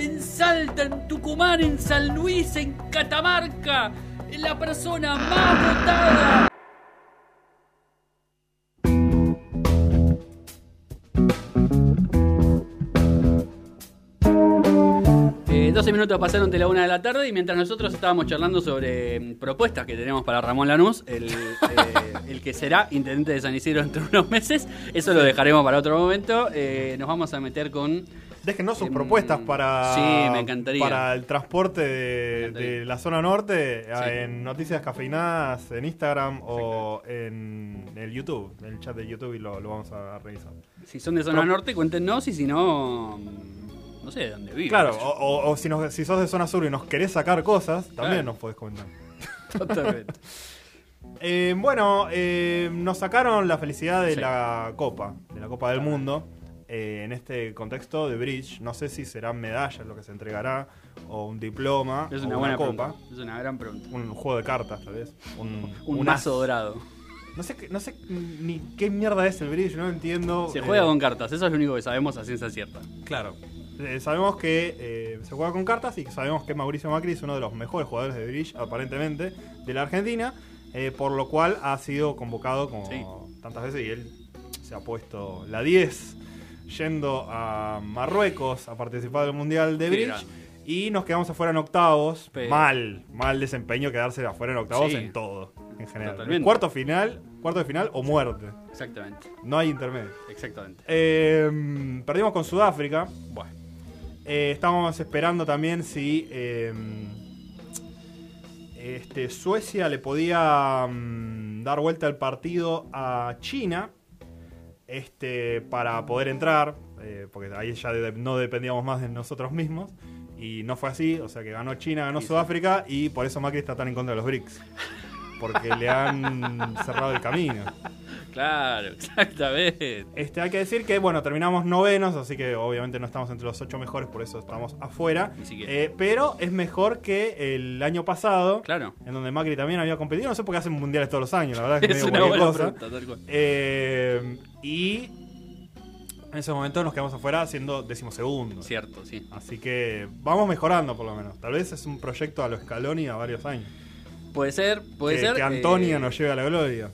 en Salta, en Tucumán, en San Luis, en Catamarca, la persona más votada. Eh, 12 minutos pasaron de la una de la tarde y mientras nosotros estábamos charlando sobre mm, propuestas que tenemos para Ramón Lanús, el, eh, el que será intendente de San Isidro dentro de unos meses, eso lo dejaremos para otro momento. Eh, nos vamos a meter con Déjenos sus Em, propuestas para, sí, me encantaría. para el transporte de, la zona norte Sí. en Noticias Cafeinadas, en Instagram o en el YouTube, en el chat de YouTube y lo, lo vamos a revisar. Si son de zona norte, cuéntenos y si no, mm, no sé de dónde viven. Claro, o, o- o si, nos- si sos de zona sur y nos querés sacar cosas, también Claro. nos podés comentar. Totalmente. Eh, bueno, eh, nos sacaron la felicidad de Sí. la Copa, de la Copa del Mundo. Eh, en este contexto de Bridge, no sé si serán medallas lo que se entregará, o un diploma, Es o una una buena copa, pregunta. Es una gran pregunta. un juego de cartas tal vez, un, Un, un mazo dorado. No sé, no sé ni qué mierda es el Bridge, no entiendo. Se eh, juega con cartas, eso es lo único que sabemos a ciencia cierta. Claro. Eh, sabemos que eh, se juega con cartas y sabemos que Mauricio Macri es uno de los mejores jugadores de Bridge, aparentemente, de la Argentina, eh, por lo cual ha sido convocado como Sí. tantas veces y él se ha puesto la 10 yendo a Marruecos a participar del Mundial de Bridge. Y nos quedamos afuera en octavos. Pero- Mal, mal desempeño quedarse afuera en octavos Sí. en todo, en general. Totalmente. Cuarto final, cuarto de final o muerte. Exactamente, No hay intermedio. exactamente. Eh, perdimos con Sudáfrica. Bueno, Eh, estábamos esperando también si eh, este, Suecia le podía mm, dar vuelta al partido a China este, para poder entrar, eh, porque ahí ya de- no dependíamos más de nosotros mismos. Y no fue así, o sea que ganó China, ganó Sí, sí. Sudáfrica y por eso Macri está tan en contra de los BRICS. Porque le han cerrado el camino. Claro, exactamente. Este, hay que decir que, bueno, terminamos novenos, así que obviamente no estamos entre los ocho mejores, por eso estamos afuera. Ni siquiera. Eh, pero es mejor que el año pasado, Claro. en donde Macri también había competido. No sé por qué hacen mundiales todos los años, la verdad es que Es medio una buena cosa. pregunta, tal cual. Eh, y en ese momento nos quedamos afuera siendo decimosegundos. Cierto, sí. Así que vamos mejorando por lo menos. Tal vez es un proyecto a lo Scaloni a varios años. Puede ser, puede que, ser. que Antonia eh, nos lleve a la gloria.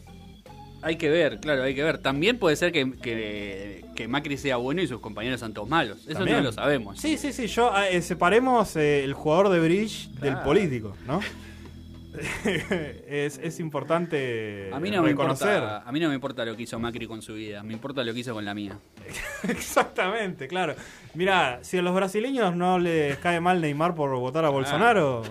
Hay que ver, claro, hay que ver. También puede ser que, que, que Macri sea bueno y sus compañeros sean todos malos. Eso También. no lo sabemos. Sí, sí, sí. Yo eh, separemos eh, el jugador de bridge del político, ¿no? es, es importante A mí, no me reconocer. importa, a mí no me importa lo que hizo Macri con su vida, me importa lo que hizo con la mía. Exactamente, claro. Mira, si a los brasileños no les cae mal Neymar por votar a Bolsonaro,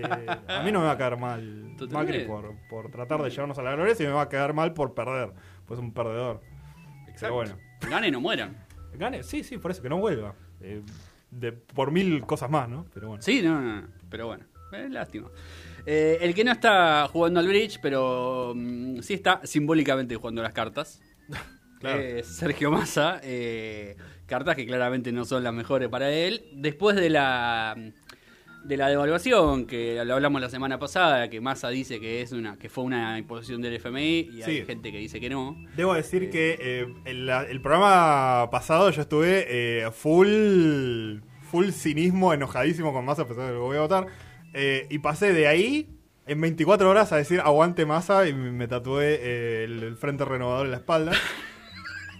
eh, a mí no me va a caer mal. Macri por, por tratar de llevarnos a la gloria, y me va a caer mal por perder. Pues un perdedor. Pero bueno. Ganen o mueran. Gane, sí, sí, por eso que no vuelva. Eh, de, por mil cosas más, ¿no? Pero bueno. Sí, no, no, no, pero bueno, es lástima. Eh, el que no está jugando al bridge, pero mm, sí está simbólicamente jugando las cartas. Claro. Sergio Massa. eh, cartas que claramente no son las mejores para él. Después de la de la devaluación, que lo hablamos la semana pasada, que Massa dice que es una que fue una imposición del FMI y hay Sí. gente que dice que no. Debo decir que eh, el, programa pasado yo estuve eh, full full cinismo, enojadísimo con Massa, a pesar de que lo voy a votar. eh, y pasé de ahí en 24 horas a decir aguante Massa y me, tatué eh, el, el Frente Renovador en la espalda.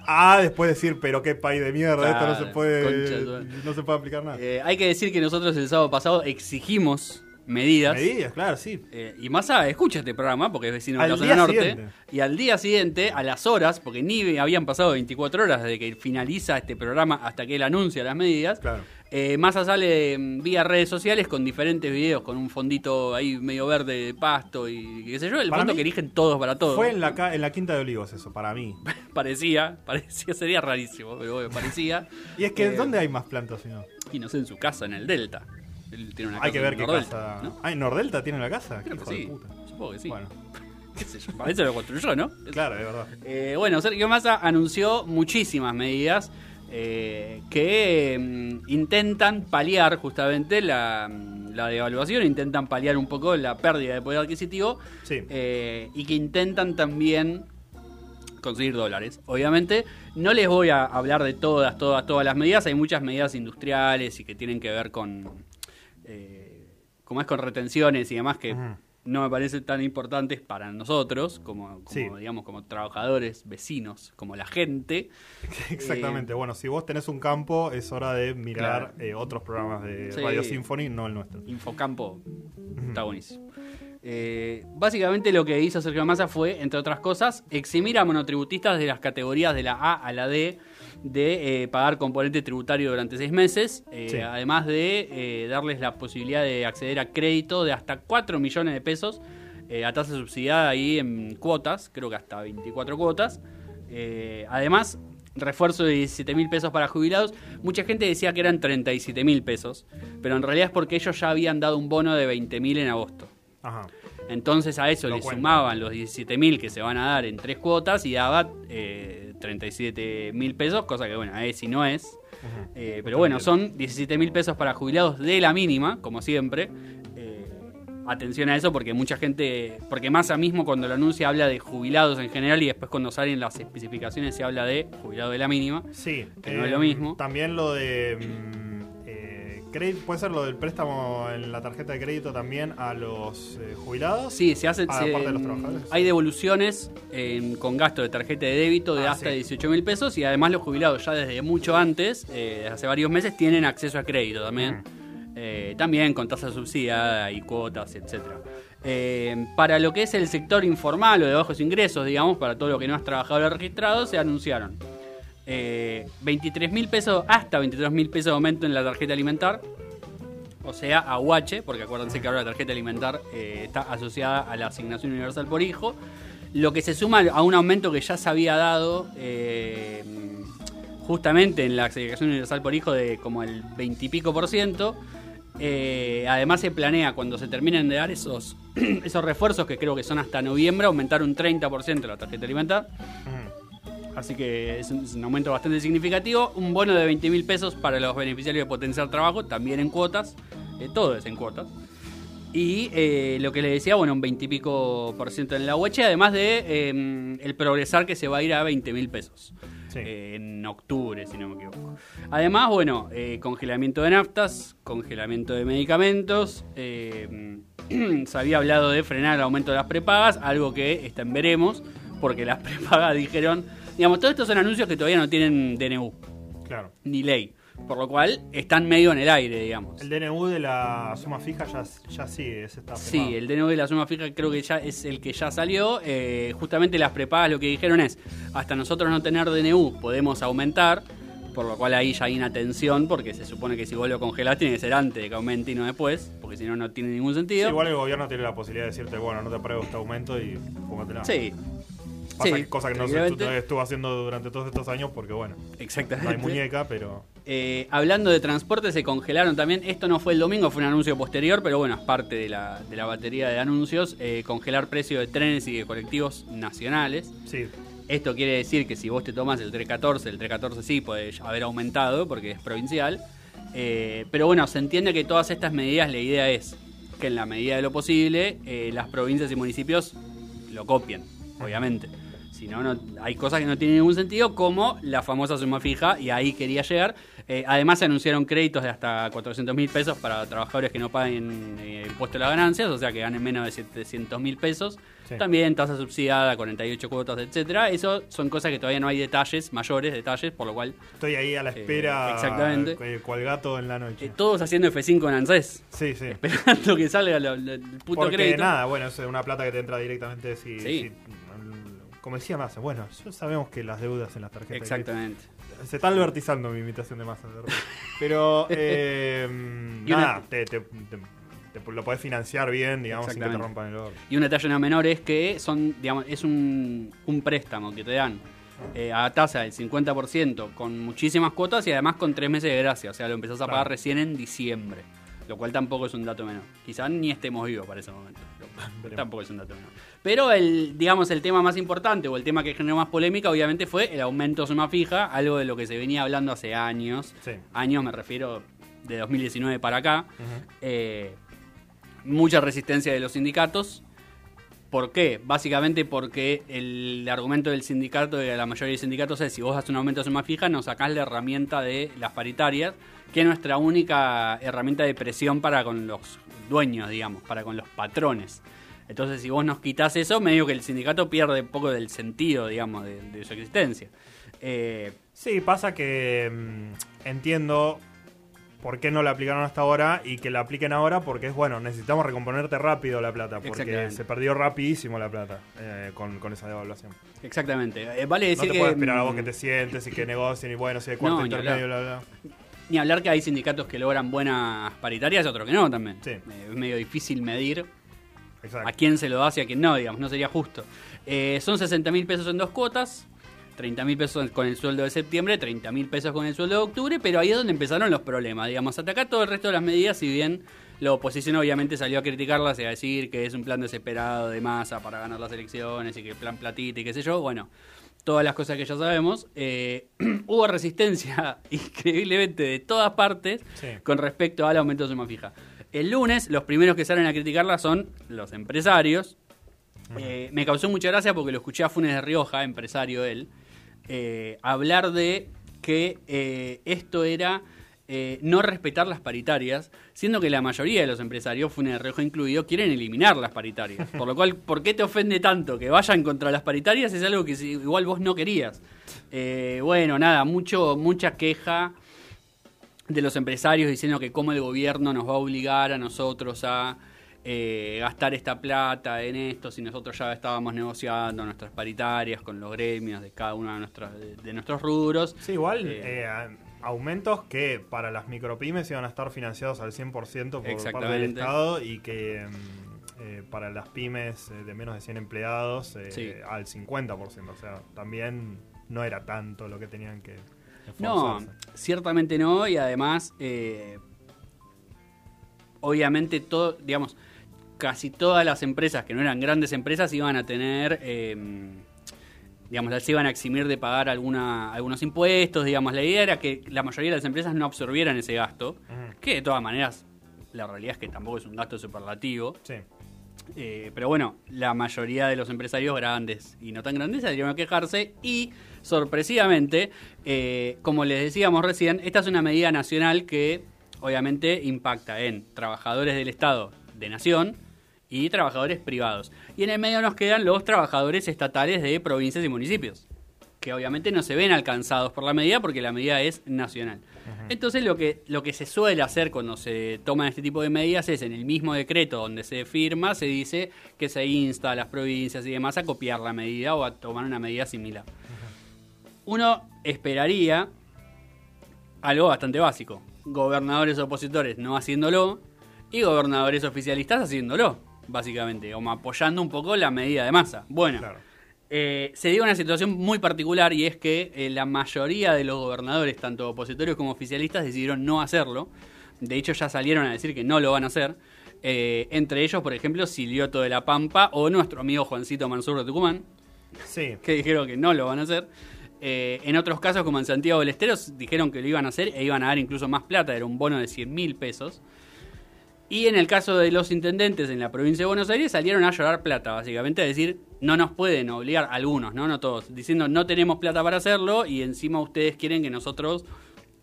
A después decir, pero qué país de mierda, esto no se concha puede no se puede aplicar nada. Eh, hay que decir que nosotros el sábado pasado exigimos medidas. Medidas, claro, sí. Eh, y Massa escucha este programa porque es vecino de Al la zona día norte. siguiente. Y al día siguiente, a las horas, porque ni habían pasado 24 horas desde que finaliza este programa hasta que él anuncia las medidas, Claro. eh, Massa sale mm, vía redes sociales con diferentes videos, con un fondito ahí medio verde de pasto y qué sé yo, el Para fondo mí que eligen todos para todos. Fue en la, en la Quinta de Olivos eso, para mí. Parecía, parecía, sería rarísimo, pero parecía. Y es que, Eh, ¿dónde hay más plantas no? Y no sé, en su casa, en el Delta. Él tiene una Hay que ver qué Nordelta, casa. ¿no? Ah, ¿en Nordelta tiene la casa? Creo que hijo de sí. puta. Supongo que sí. Bueno, ¿Qué sé yo? Para eso lo construyó, ¿no? claro, de verdad. Eh, bueno, Sergio Massa anunció muchísimas medidas eh, que mm, intentan paliar justamente la, mm, la devaluación, intentan paliar un poco la pérdida de poder adquisitivo Sí. eh, y que intentan también conseguir dólares. Obviamente no les voy a hablar de todas, todas, todas las medidas. Hay muchas medidas industriales y que tienen que ver con, eh, como es con retenciones y demás que no me parecen tan importantes para nosotros como, como, Sí. digamos como trabajadores, vecinos, como la gente. Exactamente. bueno, si vos tenés un campo, es hora de mirar Claro. eh, otros programas de Sí. Radio Symphony, no el nuestro. Infocampo está buenísimo. Eh, básicamente lo que hizo Sergio Massa fue, entre otras cosas, eximir a monotributistas de las categorías de la A a la D de eh, pagar componente tributario durante seis meses, eh, Sí. además de eh, darles la posibilidad de acceder a crédito de hasta 4 millones de pesos a tasa subsidiada ahí en cuotas, creo que hasta 24 cuotas. Además, refuerzo de 17 mil pesos para jubilados. Mucha gente decía que eran 37 mil pesos, pero en realidad es porque ellos ya habían dado un bono de 20 mil en agosto. Ajá. Entonces a eso Lo le sumaban los 17 mil que se van a dar en tres cuotas y daba eh, 37 mil pesos, cosa que bueno, es y no es. Eh, pero bueno, son 17 mil pesos para jubilados de la mínima, como siempre. Eh, atención a eso porque mucha gente, porque Massa mismo cuando lo anuncia habla de jubilados en general y después cuando salen las especificaciones se habla de jubilado de la mínima. Sí. Que no es lo mismo. También lo de. Mm, eh, crédito- puede ser lo del préstamo en la tarjeta de crédito también a los eh, jubilados. Sí, se hacen. Ah, se- aparte de los trabajadores. hay devoluciones en- con gasto de tarjeta de débito de Ah, hasta sí. 18 mil pesos y además los jubilados ya desde mucho antes, eh, desde hace varios meses, tienen acceso a crédito también. Eh, también con tasa subsidiada y cuotas, etcétera. Eh, para lo que es el sector informal o de bajos ingresos, digamos, para todo lo que no es trabajador registrado, se anunciaron eh, 23 mil pesos, hasta 23 mil pesos de aumento en la tarjeta alimentar, o sea, a UH, porque acuérdense que ahora la tarjeta alimentar eh, está asociada a la asignación universal por hijo, lo que se suma a un aumento que ya se había dado eh, justamente en la asignación universal por hijo de como el 20 y pico por ciento. Eh, además se planea cuando se terminen de dar esos, esos refuerzos, que creo que son hasta noviembre, aumentar un 30% la tarjeta alimentar. Así que es un, es un aumento bastante significativo. Un bono de 20 mil pesos para los beneficiarios de potenciar trabajo, también en cuotas. Eh, todo es en cuotas. Y eh, lo que le decía, bueno, un 20 y pico por ciento en la UH, además de eh, el progresar que se va a ir a 20 mil pesos. Sí. eh, en octubre, si no me equivoco. Además, bueno, eh, congelamiento de naftas, congelamiento de medicamentos. eh, se había hablado de frenar el aumento de las prepagas, algo que está en veremos, porque las prepagas dijeron. Digamos, todos estos son anuncios que todavía no tienen DNU Claro. ni ley, por lo cual están medio en el aire, digamos. El DNU de la suma fija ya, ya sigue, ese está Sí, firmado. el DNU de la suma fija creo que ya es el que ya salió. Eh, justamente las prepagas lo que dijeron es, hasta nosotros no tener DNU podemos aumentar, por lo cual ahí ya hay una tensión, porque se supone que si vos lo congelás tiene que ser antes de que aumente y no después, porque si no, no tiene ningún Sí, sentido. igual el gobierno tiene la posibilidad de decirte, bueno, no te apruebo este aumento y fúmatela. Sí, Pasa sí, que- cosa que no estuvo haciendo durante todos estos años porque, bueno, no exactamente. hay muñeca, pero... Eh, hablando de transporte, se congelaron también. Esto no fue el domingo, fue un anuncio posterior, pero bueno, es parte de la, de la batería de anuncios. eh, congelar precio de trenes y de colectivos nacionales. Sí, Esto quiere decir que si vos te tomas el 314, el 314 sí puede haber aumentado porque es provincial. Eh, pero bueno, se entiende que todas estas medidas, la idea es que en la medida de lo posible, eh, las provincias y municipios lo copien, obviamente. Si no, no, hay cosas que no tienen ningún sentido, como la famosa suma fija, y ahí quería llegar. Eh, además, se anunciaron créditos de hasta 400 mil pesos para trabajadores que no paguen eh, impuesto a las ganancias, o sea que ganen menos de 700 mil pesos. Sí. También tasa subsidiada, 48 cuotas, etcétera. Eso son cosas que todavía no hay detalles, mayores detalles, por lo cual estoy ahí a la Eh, espera, exactamente. eh, cual gato en la noche. eh, todos haciendo F5 en ANSES, sí, sí. esperando que salga el puto Porque crédito. nada, bueno, es una plata que te entra directamente si... Sí. si- como decía Massa, bueno, ya sabemos que las deudas en las tarjetas... Exactamente. Se está albertizando mi imitación de Massa, de verdad. Pero, eh, nada, te, te- te- te lo podés financiar bien, digamos, sin que te rompan el oro. Y un detalle no menor es que son, digamos, es un, un préstamo que te dan eh, a tasa del 50% con muchísimas cuotas y además con tres meses de gracia. O sea, lo empezás a Claro. pagar recién en diciembre. lo cual tampoco es un dato menor. Quizás ni estemos vivos para ese momento, lo- tampoco es un dato menor. Pero el, digamos, el tema más importante o el tema que generó más polémica, obviamente, fue el aumento de suma fija, algo de lo que se venía hablando hace años. Sí. Años me refiero de 2019 para acá. Eh, mucha resistencia de los sindicatos. ¿Por qué? Básicamente porque el argumento del sindicato, de la mayoría de sindicatos, es si vos haces un aumento de suma fija, nos sacás la herramienta de las paritarias, que es nuestra única herramienta de presión para con los dueños, digamos, para con los patrones. Entonces, si vos nos quitas eso, medio que el sindicato pierde un poco del sentido, digamos, de, de su existencia. Eh, Sí, pasa que mm, entiendo por qué no la aplicaron hasta ahora y que la apliquen ahora porque es bueno, necesitamos recomponerte rápido la plata porque se perdió rapidísimo la plata eh, con, con esa devaluación. exactamente. Eh, vale No decir te que. puedes esperar a vos mm, que te sientes y que negocien y bueno, si hay cuarto No, intermedio, bla, bla. Ni hablar que hay sindicatos que logran buenas paritarias y otros que no también. Sí. Eh, es medio difícil medir Exacto. a quién se lo da y a quién no, digamos, no sería justo. Eh, son 60 mil pesos en dos cuotas, 30 mil pesos con el sueldo de septiembre, 30 mil pesos con el sueldo de octubre, pero ahí es donde empezaron los problemas, digamos, hasta acá todo el resto de las medidas, si bien la oposición obviamente salió a criticarlas y a decir que es un plan desesperado de masa para ganar las elecciones y que plan platita y qué sé yo, bueno, todas las cosas que ya sabemos, eh, hubo resistencia increíblemente de todas partes Sí. con respecto al aumento de suma fija. El lunes, los primeros que salen a criticarla son los empresarios. Eh, me causó mucha gracia porque lo escuché a Funes de Rioja, empresario él, eh, hablar de que eh, esto era no respetar las paritarias, siendo que la mayoría de los empresarios, Funes de Rioja incluido, quieren eliminar las paritarias. Por lo cual, ¿por qué te ofende tanto que vayan contra las paritarias? Es algo que igual vos no querías. Eh, bueno, nada, mucho, mucha queja de los empresarios diciendo que cómo el gobierno nos va a obligar a nosotros a eh, gastar esta plata en esto si nosotros ya estábamos negociando nuestras paritarias con los gremios de cada uno de, nuestros de, de nuestros rubros. Sí, igual Eh, eh, aumentos que para las micropymes iban a estar financiados al 100% por parte del. Estado y que mm, eh, para las pymes eh, de menos de 100 empleados Sí. al 50%. O sea, también no era tanto lo que tenían que No, ciertamente no, y además, eh, obviamente, todo, digamos, casi todas las empresas que no eran grandes empresas iban a tener, eh, digamos, las iban a eximir de pagar alguna, algunos impuestos, digamos, la idea era que la mayoría de las empresas no absorbieran ese gasto, que de todas maneras, la realidad es que tampoco es un gasto superlativo, Sí. Eh, pero bueno, la mayoría de los empresarios grandes y no tan grandes salieron a quejarse y sorpresivamente, eh, como les decíamos recién, esta es una medida nacional que obviamente impacta en trabajadores del Estado de Nación y trabajadores privados. Y en el medio nos quedan los trabajadores estatales de provincias y municipios, que obviamente no se ven alcanzados por la medida porque la medida es nacional. Entonces lo que, lo que se suele hacer cuando se toman este tipo de medidas es en el mismo decreto donde se firma, se dice que se insta a las provincias y demás a copiar la medida o a tomar una medida similar. Uno esperaría algo bastante básico. Gobernadores opositores no haciéndolo y gobernadores oficialistas haciéndolo, básicamente, como apoyando un poco la medida de masa. Bueno, Claro. Eh, se dio una situación muy particular y es que eh, la mayoría de los gobernadores, tanto opositores como oficialistas, decidieron no hacerlo. De hecho, ya salieron a decir que no lo van a hacer. Eh, entre ellos, por ejemplo, Silioto de la Pampa o nuestro amigo Juancito Mansur de Tucumán, Sí. que dijeron que no lo van a hacer. En otros casos, como en Santiago del Estero, dijeron que lo iban a hacer e iban a dar incluso más plata, era un bono de 100 mil pesos. Y en el caso de los intendentes en la provincia de Buenos Aires salieron a llorar plata, básicamente, a decir, no nos pueden obligar, algunos, no, no todos, diciendo no tenemos plata para hacerlo y encima ustedes quieren que nosotros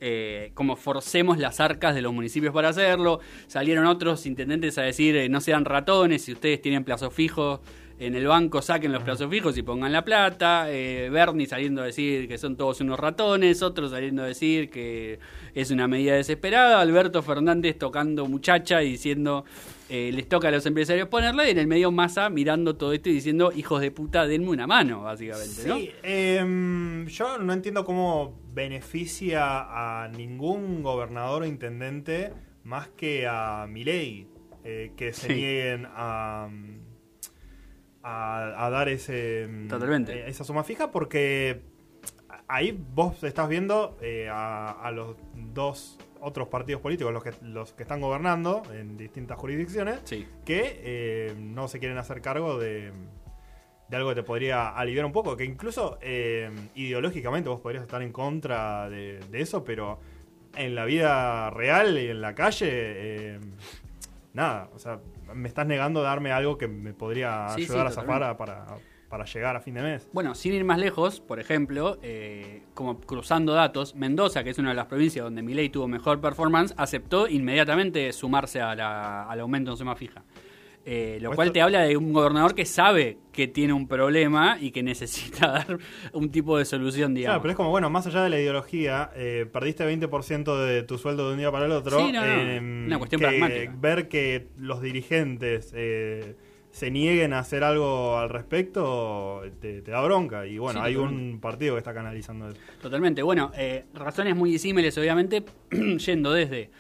eh, como forcemos las arcas de los municipios para hacerlo. Salieron otros intendentes a decir, eh, no sean ratones, si ustedes tienen plazo fijo en el banco, saquen los plazos fijos y pongan la plata. Eh, Bernie saliendo a decir que son todos unos ratones, otros saliendo a decir que es una medida desesperada. Alberto Fernández tocando muchacha y diciendo, eh, les toca a los empresarios ponerla. Y en el medio Massa mirando todo esto y diciendo, hijos de puta, denme una mano, básicamente, ¿no? Sí, em, yo no entiendo cómo beneficia a ningún gobernador o intendente más que a Milei eh, que se Sí. nieguen a, a, a dar ese mm, Totalmente. eh, esa suma fija porque ahí vos estás viendo eh, a, a los dos otros partidos políticos, los que, los que están gobernando en distintas jurisdicciones, Sí. que eh, no se quieren hacer cargo de, de algo que te podría aliviar un poco, que incluso eh, ideológicamente vos podrías estar en contra de, de eso, pero en la vida real y en la calle, nada, o sea, me estás negando darme algo que me podría Sí, sí, ayudar a zafar a- para, para llegar a fin de mes. Bueno, sin ir más lejos, por ejemplo, eh, como cruzando datos, Mendoza, que es una de las provincias donde Milei tuvo mejor performance, aceptó inmediatamente sumarse a la- al aumento en suma fija. Eh, lo cual te habla de un gobernador que sabe que tiene un problema y que necesita dar un tipo de solución, digamos. Claro, pero es como, bueno, más allá de la ideología, eh, perdiste 20% de tu sueldo de un día para el otro. Sí, no, no, eh, una cuestión que pragmática. Ver que los dirigentes eh, se nieguen a hacer algo al respecto te, te da bronca. Y bueno, Sí, hay totalmente. un partido que está canalizando eso. Totalmente. Bueno, eh, razones muy disímiles, obviamente, yendo desde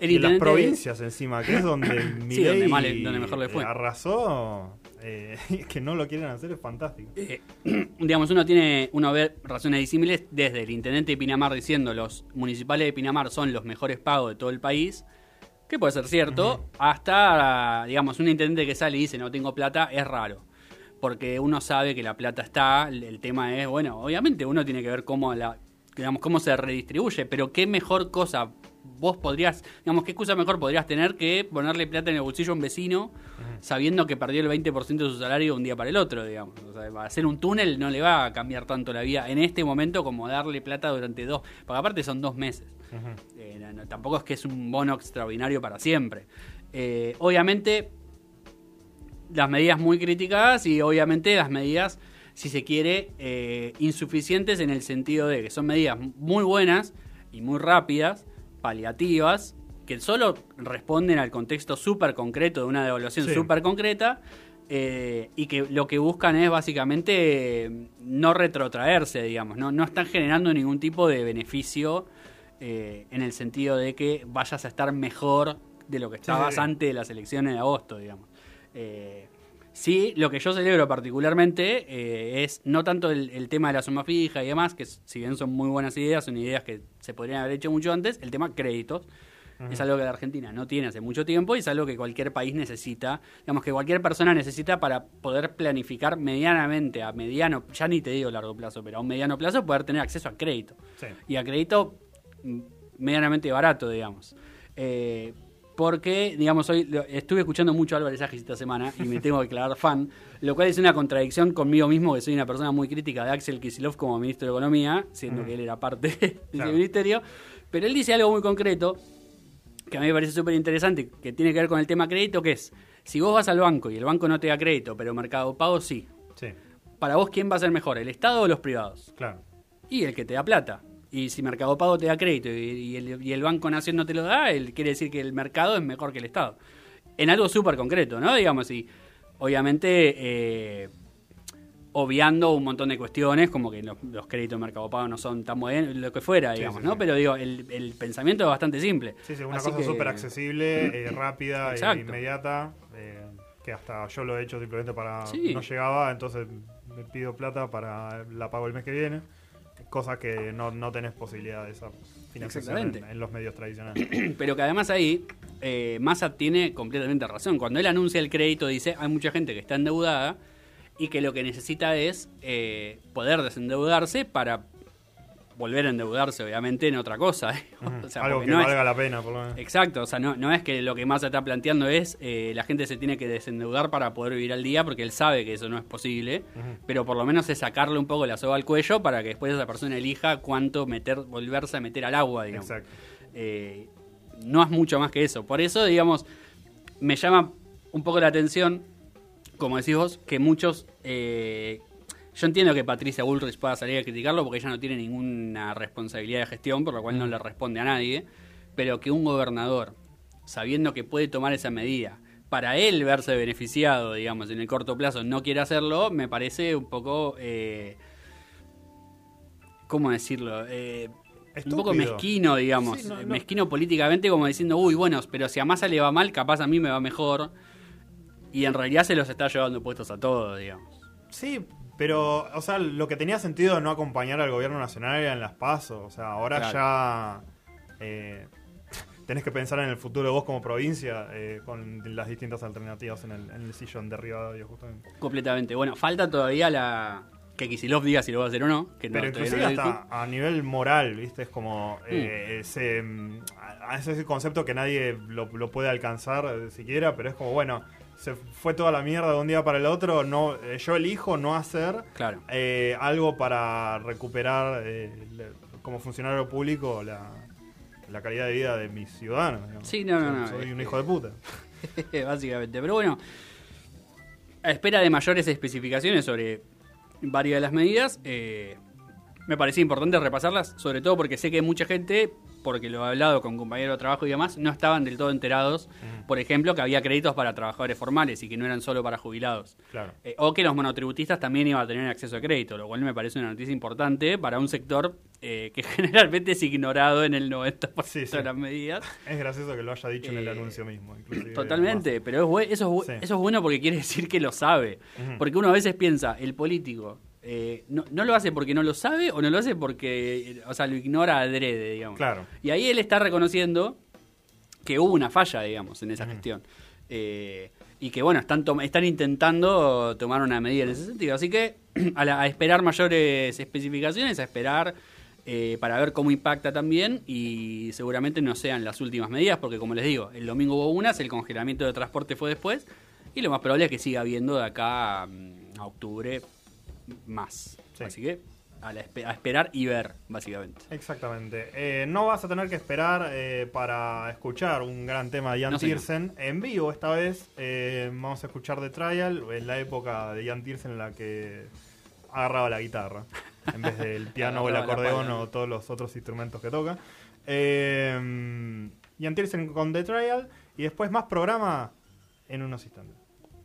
el las de- provincias encima, que es donde Milei donde mejor le fue. eh, arrasó, eh, que no lo quieren hacer es fantástico. Eh, digamos, uno tiene, uno ve razones disímiles desde el intendente de Pinamar diciendo los municipales de Pinamar son los mejores pagos de todo el país, que puede ser cierto, hasta, digamos, un intendente que sale y dice no tengo plata, es raro. Porque uno sabe que la plata está, el, el tema es, bueno, obviamente uno tiene que ver cómo la, digamos, cómo se redistribuye, pero qué mejor cosa vos podrías, digamos, qué excusa mejor podrías tener que ponerle plata en el bolsillo a un vecino sabiendo que perdió el 20% de su salario de un día para el otro, digamos. O sea, hacer un túnel no le va a cambiar tanto la vida en este momento como darle plata durante dos, porque aparte son dos meses. Eh, no- no, tampoco es que es un bono extraordinario para siempre. Eh, obviamente, las medidas muy criticadas y obviamente las medidas, si se quiere, eh, insuficientes en el sentido de que son medidas muy buenas y muy rápidas, paliativas, que solo responden al contexto súper concreto de una devaluación Sí. súper concreta. eh, y que lo que buscan es básicamente eh, no retrotraerse, digamos, no, no están generando ningún tipo de beneficio eh, en el sentido de que vayas a estar mejor de lo que estabas sí. antes de las elecciones de agosto, digamos. Sí, lo que yo celebro particularmente eh, es no tanto el, el tema de la suma fija y demás, que si bien son muy buenas ideas, son ideas que se podrían haber hecho mucho antes, el tema créditos. Es algo que la Argentina no tiene hace mucho tiempo y es algo que cualquier país necesita, digamos que cualquier persona necesita para poder planificar medianamente, a mediano, ya ni te digo largo plazo, pero a un mediano plazo poder tener acceso a crédito Sí. y a crédito mm, medianamente barato, digamos. Eh, porque, digamos, hoy estuve escuchando mucho a Álvarez Agis esta semana y me tengo que declarar fan, lo cual es una contradicción conmigo mismo, que soy una persona muy crítica de Axel Kicillof como ministro de Economía, siendo Mm. que él era parte de Claro. ese ministerio. Pero él dice algo muy concreto, que a mí me parece súper interesante, que tiene que ver con el tema crédito, que es, si vos vas al banco y el banco no te da crédito, pero Mercado Pago sí, Sí, para vos, ¿quién va a ser mejor, el Estado o los privados? claro. Y el que te da plata. Y si Mercado Pago te da crédito y, y el, y el Banco Nación no te lo da, él quiere decir que el mercado es mejor que el Estado. En algo súper concreto, ¿no? Digamos, y obviamente eh, obviando un montón de cuestiones, como que los, los créditos de Mercado Pago no son tan buenos, lo que fuera, digamos, sí, ¿no? sí. Pero digo, el, el pensamiento es bastante simple. Sí, sí, una Así cosa súper accesible, eh, rápida e inmediata, eh, que hasta yo lo he hecho simplemente para... Sí. No llegaba, entonces me pido plata para la pago el mes que viene, cosa que no, no tenés posibilidad de esa financiación en, en los medios tradicionales. Pero que además ahí eh, Massa tiene completamente razón. Cuando él anuncia el crédito dice hay mucha gente que está endeudada y que lo que necesita es eh, poder desendeudarse para volver a endeudarse, obviamente, en otra cosa. ¿eh? Ujú. O sea, Algo que no es- valga la pena, por lo menos. Exacto, o sea, no, no es que lo que Massa está planteando es eh, la gente se tiene que desendeudar para poder vivir al día porque él sabe que eso no es posible, pero por lo menos es sacarle un poco la soga al cuello para que después esa persona elija cuánto meter, volverse a meter al agua, digamos. Exacto. Eh, no es mucho más que eso. Por eso, digamos, me llama un poco la atención, como decís vos, que muchos... eh, yo entiendo que Patricia Bullrich pueda salir a criticarlo porque ella no tiene ninguna responsabilidad de gestión, por lo cual no le responde a nadie, pero que un gobernador, sabiendo que puede tomar esa medida, para él verse beneficiado, digamos, en el corto plazo, no quiere hacerlo, me parece un poco... eh, ¿Cómo decirlo? Eh, un poco mezquino, digamos. Sí, no, no. Mezquino políticamente, como diciendo, uy, bueno, pero si a Massa le va mal, capaz a mí me va mejor. Y en realidad se los está llevando puestos a todos, digamos. Sí, pero, o sea, lo que tenía sentido de no acompañar al gobierno nacional era en las pasos. O sea, ahora Claro. ya. eh, tenés que pensar en el futuro de vos como provincia eh, con las distintas alternativas en el, en el sillón de Rivadavia, justamente. Completamente. Bueno, falta todavía la que Kisilov diga si lo va a hacer o no. Que Pero inclusive no lo hasta a nivel moral, ¿viste? Es como eh, Mm. ese, mm, ese es el concepto que nadie lo, lo puede alcanzar eh, siquiera, pero es como, bueno, se fue toda la mierda de un día para el otro, no, eh, yo elijo no hacer Claro. eh, algo para recuperar eh, le- como funcionario público la, la calidad de vida de mis ciudadanos. digamos. Sí, no, no, no, Soy un hijo de puta. Básicamente. Pero bueno, a espera de mayores especificaciones sobre varias de las medidas, eh, me parecía importante repasarlas, sobre todo porque sé que mucha gente, porque lo he hablado con compañeros de trabajo y demás, no estaban del todo enterados, por ejemplo, que había créditos para trabajadores formales y que no eran solo para jubilados. Claro. Eh, o que los monotributistas también iban a tener acceso a crédito, lo cual me parece una noticia importante para un sector eh, que generalmente es ignorado en el 90% Sí, sí. de las medidas. Es gracioso que lo haya dicho en el Eh, anuncio mismo. inclusive, Totalmente, pero es eso, es Sí. eso es bueno porque quiere decir que lo sabe. Porque uno a veces piensa, el político eh, no, no lo hace porque no lo sabe o no lo hace porque, o sea, lo ignora adrede, digamos. Claro. Y ahí él está reconociendo que hubo una falla, digamos, en esa gestión. Eh, y que, bueno, están, están intentando tomar una medida en ese sentido. Así que a, la- a esperar mayores especificaciones, a esperar eh, para ver cómo impacta también y seguramente no sean las últimas medidas, porque como les digo, el domingo hubo unas, el congelamiento de transporte fue después y lo más probable es que siga habiendo de acá mm, a octubre más. Sí. Así que a, la espe- a esperar y ver, básicamente. Exactamente. Eh, no vas a tener que esperar eh, para escuchar un gran tema de Jan No, señor. Tiersen en vivo esta vez. eh, vamos a escuchar The Trial en la época de Jan Tiersen en la que agarraba la guitarra en vez del piano o el la acordeón o todos los otros instrumentos que toca. Jan Tiersen con The Trial y después más programa en unos instantes.